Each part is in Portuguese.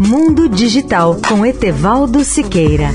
Mundo Digital com Etevaldo Siqueira.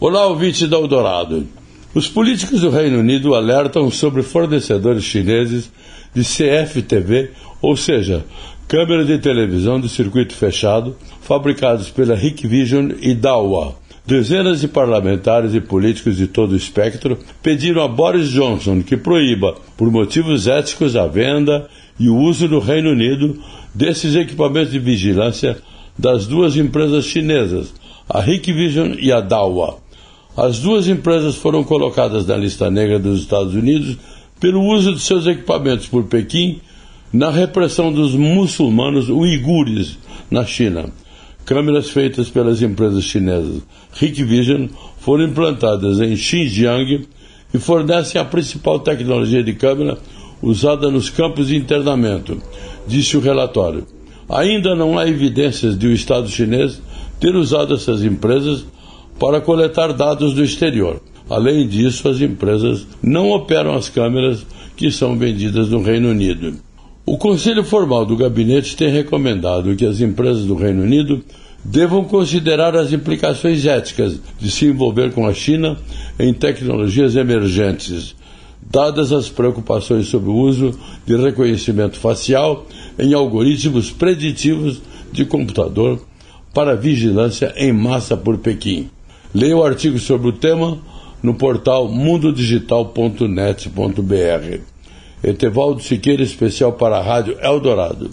Olá, ouvinte da Eldorado. Os políticos do Reino Unido alertam sobre fornecedores chineses de CFTV, ou seja, câmeras de televisão de circuito fechado, fabricados pela Hikvision e Dahua Dezenas de parlamentares e políticos de todo o espectro pediram a Boris Johnson que proíba, por motivos éticos, a venda e o uso no Reino Unido desses equipamentos de vigilância das duas empresas chinesas, a Hikvision e a Dahua. As duas empresas foram colocadas na lista negra dos Estados Unidos pelo uso de seus equipamentos por Pequim na repressão dos muçulmanos uigures na China. Câmeras feitas pelas empresas chinesas Hikvision foram implantadas em Xinjiang e fornecem a principal tecnologia de câmera usada nos campos de internamento, disse o relatório. Ainda não há evidências de o Estado chinês ter usado essas empresas para coletar dados do exterior. Além disso, as empresas não operam as câmeras que são vendidas no Reino Unido. O Conselho Formal do Gabinete tem recomendado que as empresas do Reino Unido devam considerar as implicações éticas de se envolver com a China em tecnologias emergentes, dadas as preocupações sobre o uso de reconhecimento facial em algoritmos preditivos de computador para vigilância em massa por Pequim. Leia o artigo sobre o tema no portal mundodigital.net.br. Etevaldo Siqueira, especial para a Rádio Eldorado.